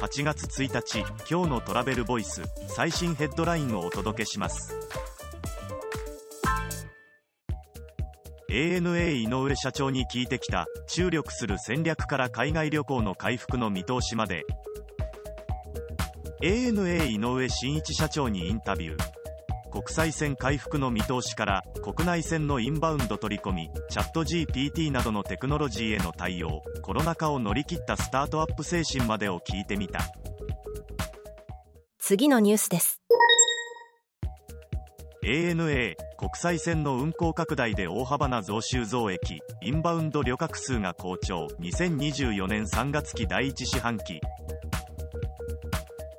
8月1日今日のトラベルボイス最新ヘッドラインをお届けします。ANA 井上社長に聞いてきた注力する戦略から海外旅行の回復の見通しまで。ANA 井上真一社長にインタビュー。国際線回復の見通しから国内線のインバウンド取り込みチャット GPT などのテクノロジーへの対応コロナ禍を乗り切ったスタートアップ精神までを聞いてみた。次のニュースです。ANA 国際線の運航拡大で大幅な増収増益インバウンド旅客数が好調。2024年3月期第1四半期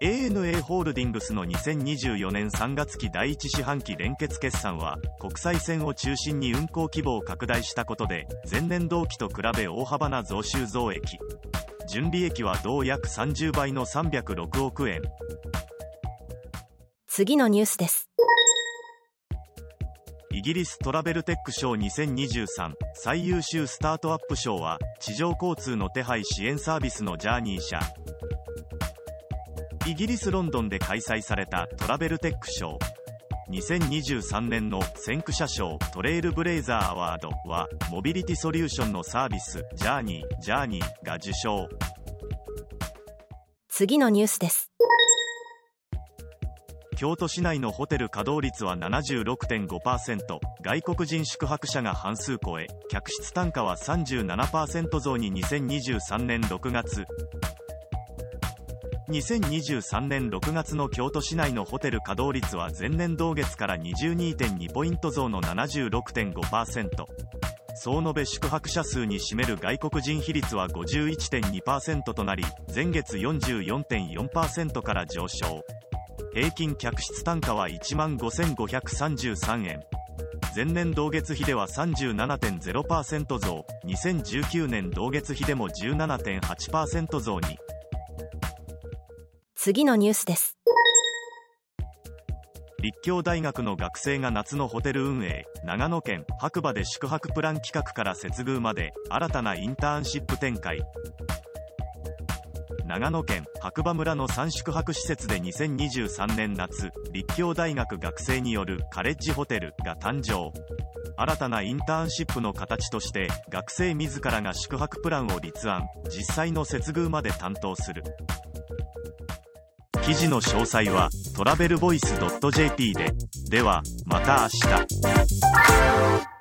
ANA ホールディングスの2024年3月期第1四半期連結決算は国際線を中心に運航規模を拡大したことで前年同期と比べ大幅な増収増益。純利益は同約30倍の306億円。次のニュースです。イギリストラベルテック賞2023最優秀スタートアップ賞は地上交通の手配支援サービスのジャーニー社イギリス・ロンドンで開催されたトラベルテック賞2023年の先駆者賞トレイルブレイザーアワードはモビリティソリューションのサービスジャーニージャーニーが受賞。次のニュースです。京都市内のホテル稼働率は76.5%外国人宿泊者が半数超え客室単価は37%増に2023年6月2023年6月の京都市内のホテル稼働率は前年同月から22.2ポイント増の76.5%総延べ宿泊者数に占める外国人比率は51.2%となり前月44.4%から上昇。平均客室単価は1万5533円。前年同月比では37.0%増。2019年同月比でも17.8%増に。次のニュースです。立教大学の学生が夏のホテル運営長野県白馬で宿泊プラン企画から接遇まで新たなインターンシップ展開。長野県白馬村の3宿泊施設で2023年夏立教大学学生によるカレッジホテルが誕生。新たなインターンシップの形として学生自らが宿泊プランを立案実際の接遇まで担当する。記事の詳細はトラベルボイス .jp で。ではまた明日。